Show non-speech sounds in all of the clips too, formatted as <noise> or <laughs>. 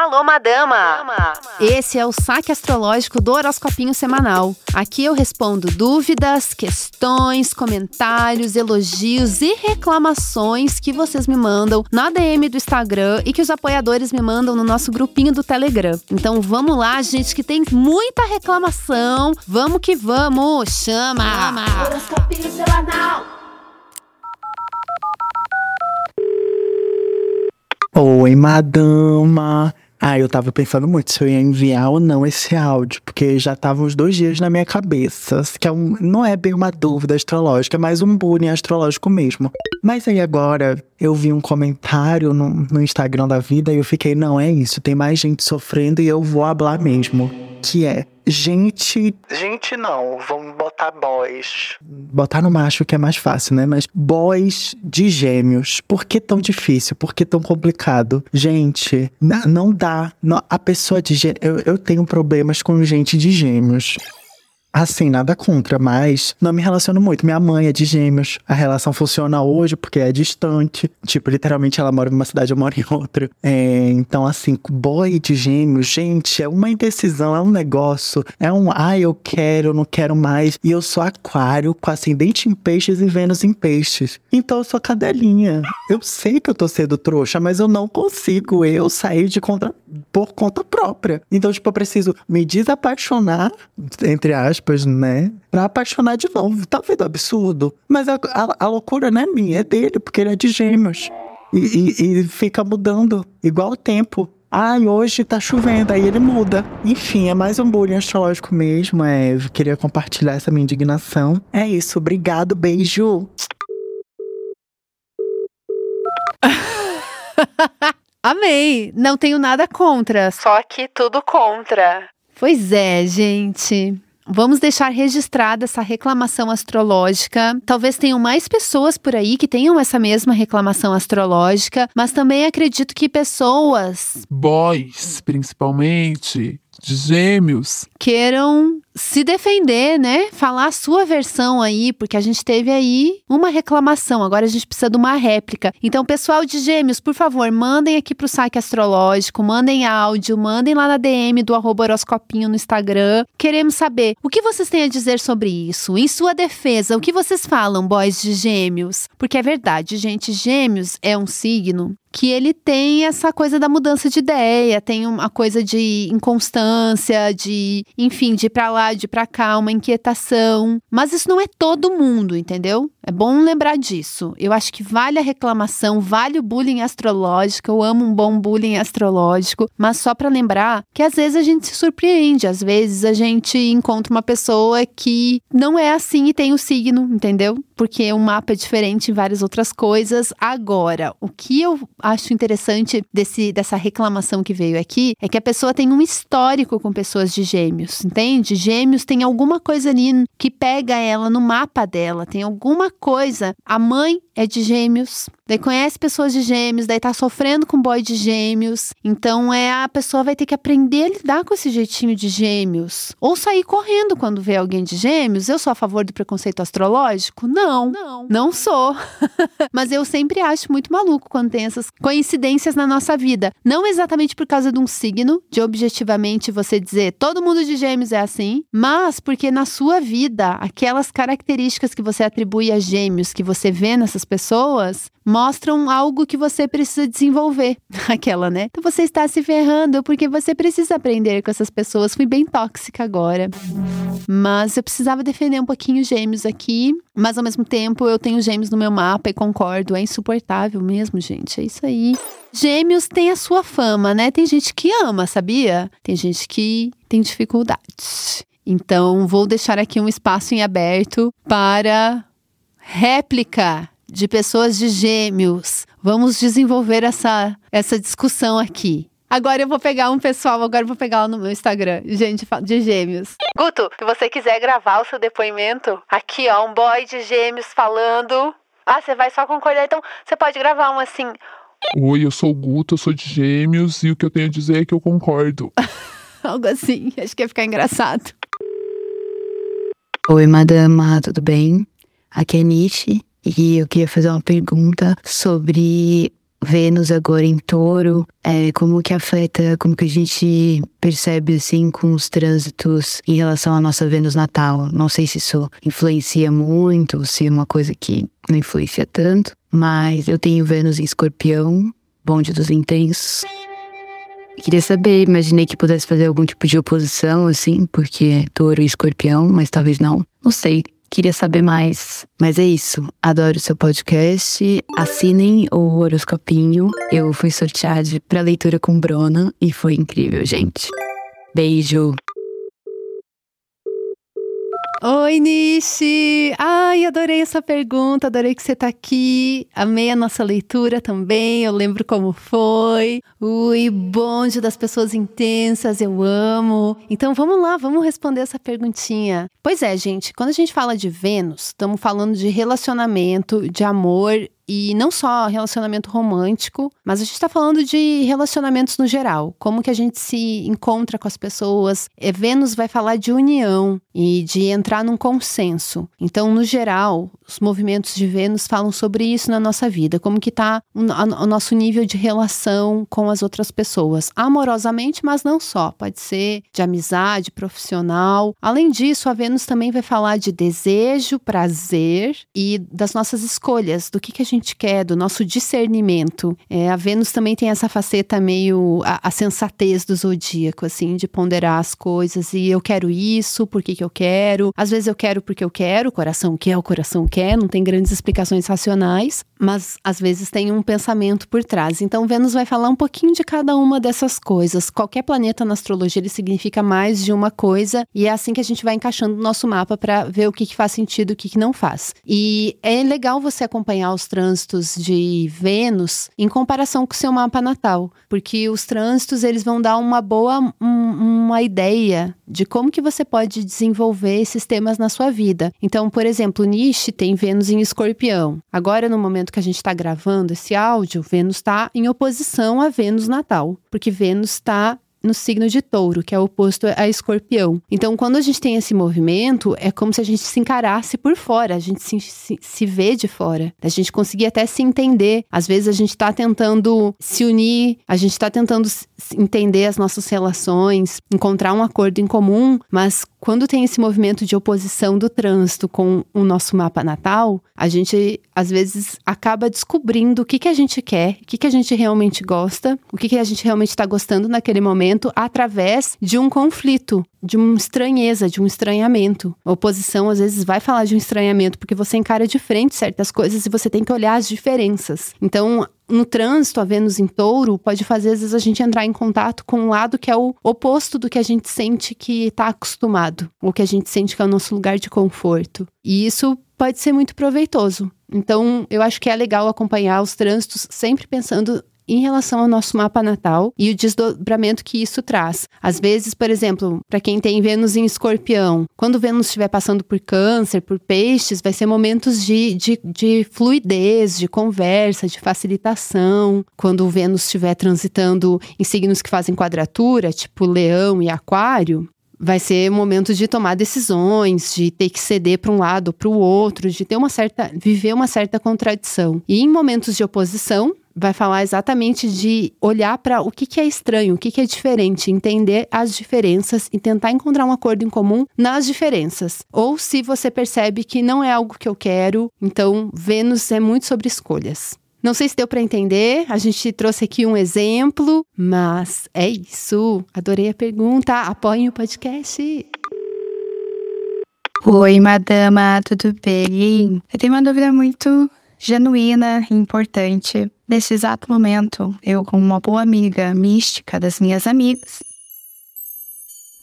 Alô, madama! Esse é o saque astrológico do horoscopinho semanal. Aqui eu respondo dúvidas, questões, comentários, elogios e reclamações que vocês me mandam na DM do Instagram e que os apoiadores me mandam no nosso grupinho do Telegram. Então vamos lá, gente, que tem muita reclamação. Vamos que vamos! Chama! Chama. Horoscopinho semanal! Oi, madama. Ah, eu tava pensando muito se eu ia enviar ou não esse áudio, porque já estavam uns dois dias na minha cabeça, que é um, não é bem uma dúvida astrológica, é mais um bullying astrológico mesmo. Mas aí agora eu vi um comentário no, no Instagram da vida e eu fiquei, não, é isso, tem mais gente sofrendo e eu vou hablar mesmo. Que é, gente. Gente não, vamos botar boys. Botar no macho que é mais fácil, né? Mas boys de gêmeos. Por que tão difícil? Por que tão complicado? Gente, não dá. A pessoa de gêmeos. Eu, eu tenho problemas com gente de gêmeos. Assim, nada contra, mas não me relaciono muito. Minha mãe é de gêmeos. A relação funciona hoje porque é distante. Tipo, literalmente ela mora em uma cidade, eu moro em outra. É, então, assim, boy de gêmeos, gente, é uma indecisão, é um negócio. É um, ah, eu quero, eu não quero mais. E eu sou aquário com ascendente em peixes e Vênus em peixes. Então eu sou cadelinha. Eu sei que eu tô sendo trouxa, mas eu não consigo eu sair de conta por conta própria. Então, tipo, eu preciso me desapaixonar, entre aspas aspas, né? Pra apaixonar de novo. Tá vendo absurdo? Mas a, a, a, loucura não é minha, é dele, porque ele é de gêmeos. E, e, e fica mudando, igual o tempo. Ai, hoje tá chovendo, aí ele muda. Enfim, é mais um bullying astrológico mesmo. É, eu queria compartilhar essa minha indignação. É isso, obrigado, beijo. <laughs> Amei! Não tenho nada contra. Só que tudo contra. Pois é, gente. Vamos deixar registrada essa reclamação astrológica. Talvez tenham mais pessoas por aí que tenham essa mesma reclamação astrológica, mas também acredito que pessoas. Boys, principalmente, gêmeos. Queiram se defender, né? Falar a sua versão aí, porque a gente teve aí uma reclamação, agora a gente precisa de uma réplica. Então, pessoal de Gêmeos, por favor, mandem aqui pro saque astrológico, mandem áudio, mandem lá na DM do arroba horoscopinho no Instagram. Queremos saber o que vocês têm a dizer sobre isso. Em sua defesa, o que vocês falam, boys de Gêmeos? Porque é verdade, gente, Gêmeos é um signo que ele tem essa coisa da mudança de ideia, tem uma coisa de inconstância, de, enfim, de ir pra lá, de ir pra cá, uma inquietação. Mas isso não é todo mundo, entendeu? É bom lembrar disso. Eu acho que vale a reclamação, vale o bullying astrológico. Eu amo um bom bullying astrológico, mas só para lembrar que às vezes a gente se surpreende, às vezes a gente encontra uma pessoa que não é assim e tem o signo, entendeu? Porque o mapa é diferente em várias outras coisas. Agora, o que eu acho interessante desse, dessa reclamação que veio aqui é que a pessoa tem um histórico com pessoas de gêmeos, entende? Gêmeos tem alguma coisa ali que pega ela no mapa dela, tem alguma coisa. A mãe é de gêmeos, daí conhece pessoas de gêmeos, daí tá sofrendo com boy de gêmeos. Então é a pessoa vai ter que aprender a lidar com esse jeitinho de gêmeos. Ou sair correndo quando vê alguém de gêmeos. Eu sou a favor do preconceito astrológico? Não. Não, não sou. <laughs> Mas eu sempre acho muito maluco quando tem essas coincidências na nossa vida. Não exatamente por causa de um signo, de objetivamente você dizer todo mundo de gêmeos é assim, mas porque na sua vida, aquelas características que você atribui a gêmeos, que você vê nessas pessoas, mostram algo que você precisa desenvolver. <laughs> Aquela, né? Então você está se ferrando porque você precisa aprender com essas pessoas. Fui bem tóxica agora. Mas eu precisava defender um pouquinho gêmeos aqui. Mas ao mesmo tempo eu tenho gêmeos no meu mapa e concordo. É insuportável mesmo, gente. É isso aí. Gêmeos tem a sua fama, né? Tem gente que ama, sabia? Tem gente que tem dificuldades. Então, vou deixar aqui um espaço em aberto para réplica de pessoas de gêmeos. Vamos desenvolver essa, essa discussão aqui. Agora eu vou pegar um pessoal, agora eu vou pegar no meu Instagram, gente de gêmeos. Guto, se você quiser gravar o seu depoimento, aqui ó, um boy de gêmeos falando. Ah, você vai só concordar, então você pode gravar um assim. Oi, eu sou o Guto, eu sou de gêmeos e o que eu tenho a dizer é que eu concordo. <laughs> Algo assim, acho que ia ficar engraçado. Oi, madama, tudo bem? Aqui é Nishi e eu queria fazer uma pergunta sobre Vênus agora em touro, é, como que afeta, como que a gente percebe assim com os trânsitos em relação à nossa Vênus natal. Não sei se isso influencia muito, se é uma coisa que não influencia tanto, mas eu tenho Vênus em escorpião, bonde dos intensos. Queria saber, imaginei que pudesse fazer algum tipo de oposição, assim, porque touro e escorpião, mas talvez não. Não sei. Queria saber mais. Mas é isso. Adoro o seu podcast. Assinem o horoscopinho. Eu fui sorteada para leitura com Brona e foi incrível, gente. Beijo. Oi, Nishi! Ai, adorei essa pergunta, adorei que você tá aqui. Amei a nossa leitura também, eu lembro como foi. Ui, bonde das pessoas intensas, eu amo. Então vamos lá, vamos responder essa perguntinha. Pois é, gente, quando a gente fala de Vênus, estamos falando de relacionamento, de amor e não só relacionamento romântico, mas a gente está falando de relacionamentos no geral. Como que a gente se encontra com as pessoas. E Vênus vai falar de união e de entrar num consenso. Então, no geral, os movimentos de Vênus falam sobre isso na nossa vida. Como que está o, o nosso nível de relação com as outras pessoas. Amorosamente, mas não só. Pode ser de amizade, profissional. Além disso, a Vênus também vai falar de desejo, prazer e das nossas escolhas, do que, que a gente gente quer, do nosso discernimento. É, a Vênus também tem essa faceta meio a, a, sensatez do zodíaco, assim, de ponderar as coisas. E eu quero isso, por que, que eu quero? Às vezes eu quero porque eu quero, o coração quer, o coração quer, não tem grandes explicações racionais, mas às vezes tem um pensamento por trás. Então, Vênus vai falar um pouquinho de cada uma dessas coisas. Qualquer planeta na astrologia ele significa mais de uma coisa, e é assim que a gente vai encaixando o nosso mapa para ver o que, que faz sentido e o que, que não faz. E é legal você acompanhar os trânsitos de Vênus em comparação com o seu mapa natal, porque os trânsitos eles vão dar uma boa um, uma ideia de como que você pode desenvolver esses temas na sua vida. Então, por exemplo, Nishi tem Vênus em Escorpião. Agora, no momento que a gente está gravando esse áudio, Vênus está em oposição a Vênus natal, porque Vênus está no signo de touro, que é oposto a escorpião. Então, quando a gente tem esse movimento, é como se a gente se encarasse por fora, a gente se, se, se vê de fora, a gente conseguir até se entender. Às vezes a gente está tentando se unir, a gente está tentando entender as nossas relações, encontrar um acordo em comum, mas quando tem esse movimento de oposição do trânsito com o nosso mapa natal, a gente às vezes acaba descobrindo o que, que a gente quer, o que, que a gente realmente gosta, o que, que a gente realmente está gostando naquele momento, através de um conflito, de uma estranheza, de um estranhamento. A oposição às vezes vai falar de um estranhamento porque você encara de frente certas coisas e você tem que olhar as diferenças. Então, no trânsito, a Vênus em touro, pode fazer às vezes a gente entrar em contato com um lado que é o oposto do que a gente sente que está acostumado, ou que a gente sente que é o nosso lugar de conforto. E isso pode ser muito proveitoso. Então, eu acho que é legal acompanhar os trânsitos sempre pensando em relação ao nosso mapa natal e o desdobramento que isso traz. Às vezes, por exemplo, para quem tem Vênus em escorpião, quando Vênus estiver passando por câncer, por peixes, vai ser momentos de, de, de fluidez, de conversa, de facilitação. Quando Vênus estiver transitando em signos que fazem quadratura, tipo leão e aquário, vai ser momento de tomar decisões, de ter que ceder para um lado ou para o outro, de ter uma certa viver uma certa contradição. E em momentos de oposição, vai falar exatamente de olhar para o que, que é estranho, o que, que é diferente, entender as diferenças e tentar encontrar um acordo em comum nas diferenças. Ou se você percebe que não é algo que eu quero, então Vênus é muito sobre escolhas. Não sei se deu para entender, a gente trouxe aqui um exemplo, mas é isso. Adorei a pergunta. Apoiem o podcast. Oi, madama, tudo bem? Eu tenho uma dúvida muito genuína e importante. Nesse exato momento, eu, como uma boa amiga mística das minhas amigas,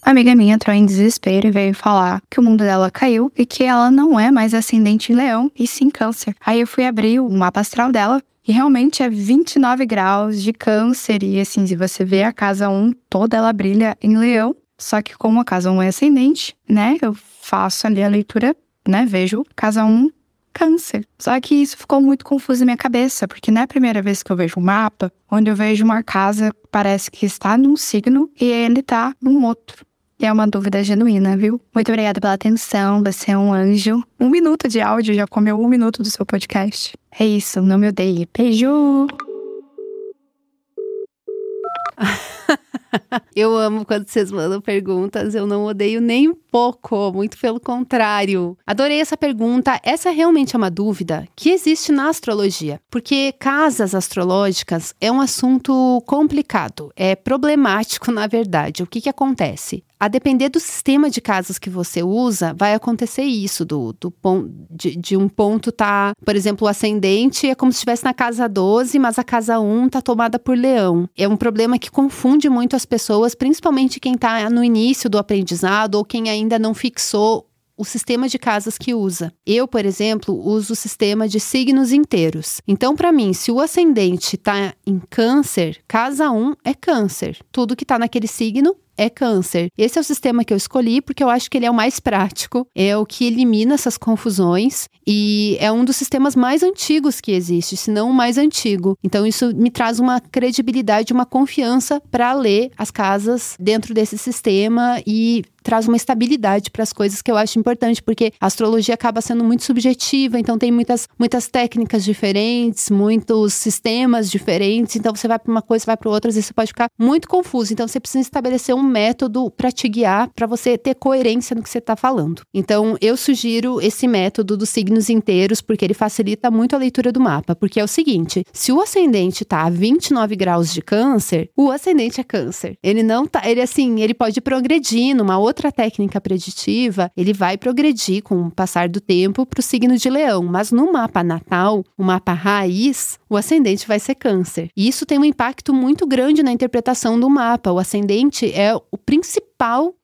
a amiga minha entrou em desespero e veio falar que o mundo dela caiu e que ela não é mais ascendente em leão e sim câncer. Aí eu fui abrir o mapa astral dela e realmente é 29 graus de câncer. E assim, se você vê a casa 1, toda ela brilha em leão. Só que como a casa 1 é ascendente, né? Eu faço ali a leitura, né? Vejo casa 1 câncer. Só que isso ficou muito confuso na minha cabeça, porque não é a primeira vez que eu vejo um mapa onde eu vejo uma casa que parece que está num signo e ele está num outro. E é uma dúvida genuína, viu? Muito obrigada pela atenção, você é um anjo. Um minuto de áudio já comeu um minuto do seu podcast. É isso, não me odeie. Beijo! <laughs> <laughs> eu amo quando vocês mandam perguntas, eu não odeio nem um pouco, muito pelo contrário. Adorei essa pergunta. Essa realmente é uma dúvida que existe na astrologia, porque casas astrológicas é um assunto complicado, é problemático <laughs> na verdade. O que, que acontece? A depender do sistema de casas que você usa, vai acontecer isso, do, do de, de um ponto tá, por exemplo, o ascendente é como se estivesse na casa 12, mas a casa 1 tá tomada por leão. É um problema que confunde muito as pessoas, principalmente quem tá no início do aprendizado ou quem ainda não fixou o sistema de casas que usa. Eu, por exemplo, uso o sistema de signos inteiros. Então, para mim, se o ascendente está em câncer, casa 1 é câncer. Tudo que está naquele signo é câncer. Esse é o sistema que eu escolhi porque eu acho que ele é o mais prático, é o que elimina essas confusões e é um dos sistemas mais antigos que existe, se não o mais antigo. Então isso me traz uma credibilidade, uma confiança para ler as casas dentro desse sistema e traz uma estabilidade para as coisas que eu acho importante, porque a astrologia acaba sendo muito subjetiva, então tem muitas, muitas técnicas diferentes, muitos sistemas diferentes, então você vai para uma coisa, vai para outra, vezes você pode ficar muito confuso. Então você precisa estabelecer um método para te guiar, para você ter coerência no que você está falando. Então eu sugiro esse método dos signos inteiros, porque ele facilita muito a leitura do mapa, porque é o seguinte, se o ascendente está a 29 graus de câncer, o ascendente é câncer. Ele não tá, ele assim, ele pode progredir numa outra outra técnica preditiva, ele vai progredir com o passar do tempo para o signo de leão, mas no mapa natal, o mapa raiz, o ascendente vai ser câncer. E isso tem um impacto muito grande na interpretação do mapa. O ascendente é o principal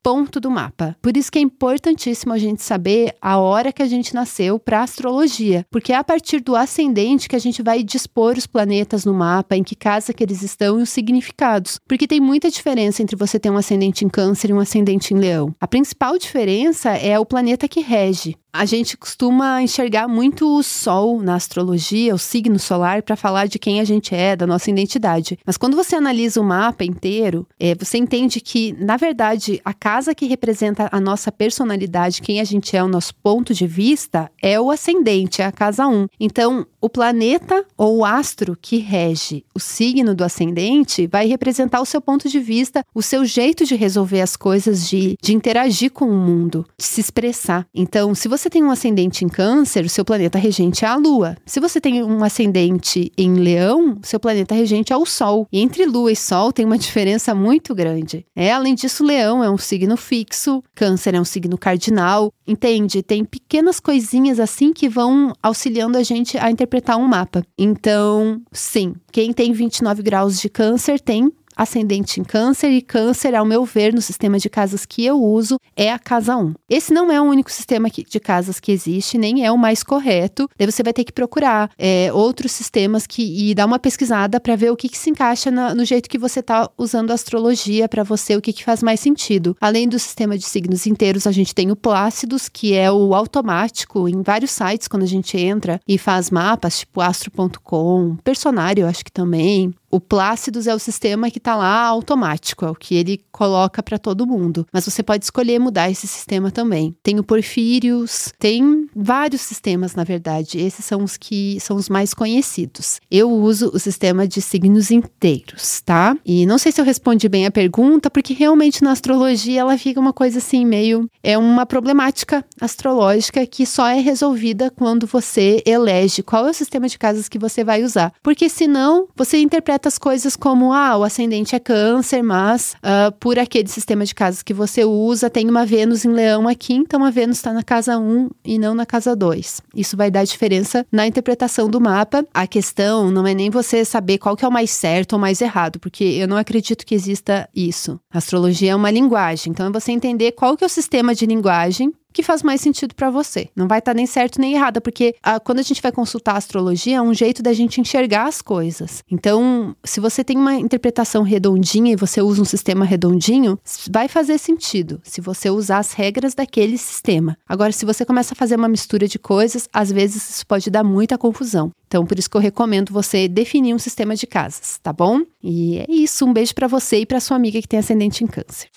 ponto do mapa. Por isso que é importantíssimo a gente saber a hora que a gente nasceu para astrologia, porque é a partir do ascendente que a gente vai dispor os planetas no mapa, em que casa que eles estão e os significados. Porque tem muita diferença entre você ter um ascendente em câncer e um ascendente em leão. A principal diferença é o planeta que rege. A gente costuma enxergar muito o Sol na astrologia, o signo solar, para falar de quem a gente é, da nossa identidade. Mas quando você analisa o mapa inteiro, é, você entende que, na verdade, a casa que representa a nossa personalidade, quem a gente é, o nosso ponto de vista, é o ascendente, é a casa 1. Então, o planeta ou o astro que rege o signo do ascendente vai representar o seu ponto de vista, o seu jeito de resolver as coisas, de, de interagir com o mundo, de se expressar. Então, se você tem um ascendente em câncer, o seu planeta regente é a Lua. Se você tem um ascendente em leão, seu planeta regente é o Sol. E entre Lua e Sol tem uma diferença muito grande. É, além disso, leão é um signo fixo, câncer é um signo cardinal. Entende? Tem pequenas coisinhas assim que vão auxiliando a gente a interpretar um mapa. Então, sim, quem tem 29 graus de câncer tem ascendente em câncer e câncer, ao meu ver, no sistema de casas que eu uso, é a casa 1. Esse não é o único sistema de casas que existe, nem é o mais correto. Daí você vai ter que procurar é, outros sistemas que, e dar uma pesquisada para ver o que, que se encaixa na, no jeito que você está usando a astrologia para você, o que, que faz mais sentido. Além do sistema de signos inteiros, a gente tem o Plácidos, que é o automático em vários sites quando a gente entra e faz mapas, tipo astro.com, Personário, acho que também. O Plácidos é o sistema que está lá automático, é o que ele coloca para todo mundo. Mas você pode escolher mudar esse sistema também. Tem o Porfírios, tem vários sistemas, na verdade. Esses são os que são os mais conhecidos. Eu uso o sistema de signos inteiros, tá? E não sei se eu respondi bem a pergunta, porque realmente na astrologia ela fica uma coisa assim meio é uma problemática astrológica que só é resolvida quando você elege qual é o sistema de casas que você vai usar. Porque senão você interpreta certas coisas como, ah, o ascendente é câncer, mas uh, por aquele sistema de casas que você usa, tem uma Vênus em leão aqui, então a Vênus está na casa 1 e não na casa 2. Isso vai dar diferença na interpretação do mapa. A questão não é nem você saber qual que é o mais certo ou mais errado, porque eu não acredito que exista isso. A astrologia é uma linguagem, então é você entender qual que é o sistema de linguagem que faz mais sentido para você. Não vai estar tá nem certo nem errado, porque ah, quando a gente vai consultar a astrologia, é um jeito da gente enxergar as coisas. Então, se você tem uma interpretação redondinha e você usa um sistema redondinho, vai fazer sentido se você usar as regras daquele sistema. Agora, se você começa a fazer uma mistura de coisas, às vezes isso pode dar muita confusão. Então, por isso que eu recomendo você definir um sistema de casas, tá bom? E é isso. Um beijo para você e para sua amiga que tem ascendente em câncer.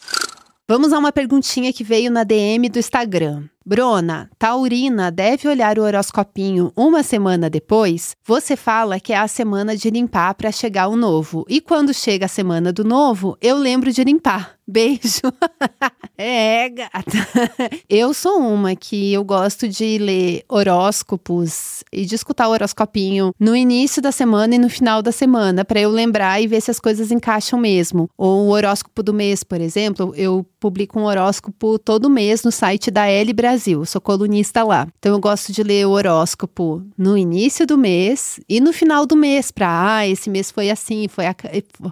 Vamos a uma perguntinha que veio na DM do Instagram. Brona, Taurina deve olhar o horoscopinho uma semana depois? Você fala que é a semana de limpar para chegar o novo. E quando chega a semana do novo, eu lembro de limpar. Beijo. <laughs> é, gata. <laughs> Eu sou uma que eu gosto de ler horóscopos e de escutar o horoscopinho no início da semana e no final da semana, para eu lembrar e ver se as coisas encaixam mesmo. Ou o horóscopo do mês, por exemplo, eu publico um horóscopo todo mês no site da L Brasil. Sou colunista lá. Então eu gosto de ler o horóscopo no início do mês e no final do mês, para ah, esse mês foi assim, foi, a,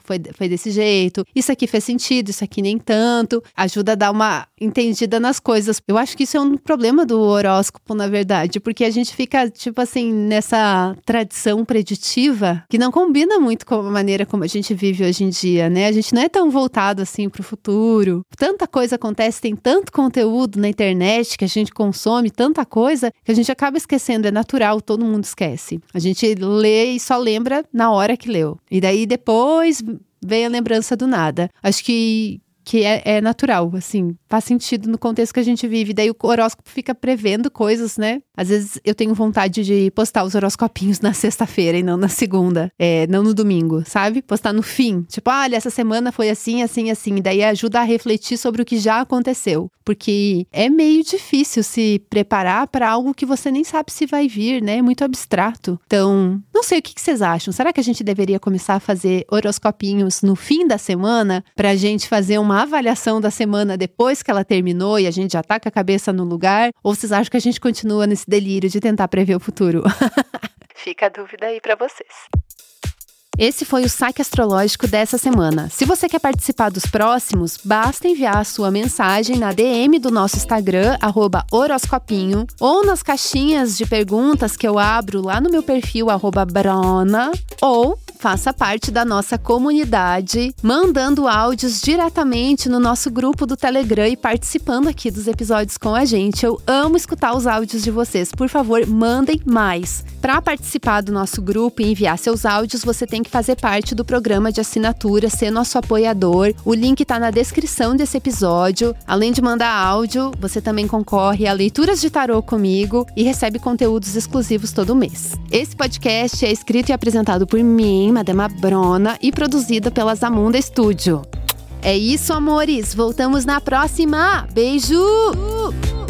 foi, foi desse jeito, isso aqui fez sentido, isso aqui nem tanto, ajuda a dar uma entendida nas coisas. Eu acho que isso é um problema do horóscopo, na verdade, porque a gente fica, tipo assim, nessa tradição preditiva que não combina muito com a maneira como a gente vive hoje em dia, né? A gente não é tão voltado assim para o futuro. Tanta coisa acontece, tem tanto conteúdo na internet que a gente consome, tanta coisa que a gente acaba esquecendo. É natural, todo mundo esquece. A gente lê e só lembra na hora que leu. E daí depois vem a lembrança do nada. Acho que que é, é, natural, assim, faz sentido no contexto que a gente vive. Daí o horóscopo fica prevendo coisas, né? Às vezes eu tenho vontade de postar os horoscopinhos <laughs> na sexta-feira e não na segunda, é, não no domingo, sabe? Postar no fim. Tipo, olha, essa semana foi assim, assim, assim. Daí ajuda a refletir sobre o que já aconteceu. Porque é meio difícil se preparar para algo que você nem sabe se vai vir, né? É muito abstrato. Então, não sei o que, vocês acham. Será que a gente deveria começar a fazer horoscopinhos no fim da semana pra gente fazer uma uma avaliação da semana depois que ela terminou e a gente já tá com a cabeça no lugar? Ou vocês acham que a gente continua nesse delírio de tentar prever o futuro? <laughs> Fica a dúvida aí para vocês. Esse foi o saque astrológico dessa semana. Se você quer participar dos próximos, basta enviar a sua mensagem na DM do nosso Instagram, horoscopinho, ou nas caixinhas de perguntas que eu abro lá no meu perfil, Brona, ou Faça parte da nossa comunidade, mandando áudios diretamente no nosso grupo do Telegram e participando aqui dos episódios com a gente. Eu amo escutar os áudios de vocês. Por favor, mandem mais. Para participar do nosso grupo e enviar seus áudios, você tem que fazer parte do programa de assinatura, ser nosso apoiador. O link está na descrição desse episódio. Além de mandar áudio, você também concorre a leituras de tarô comigo e recebe conteúdos exclusivos todo mês. Esse podcast é escrito e apresentado por mim, Madama Brona, e produzida pela Zamunda Studio. É isso, amores. Voltamos na próxima. Beijo!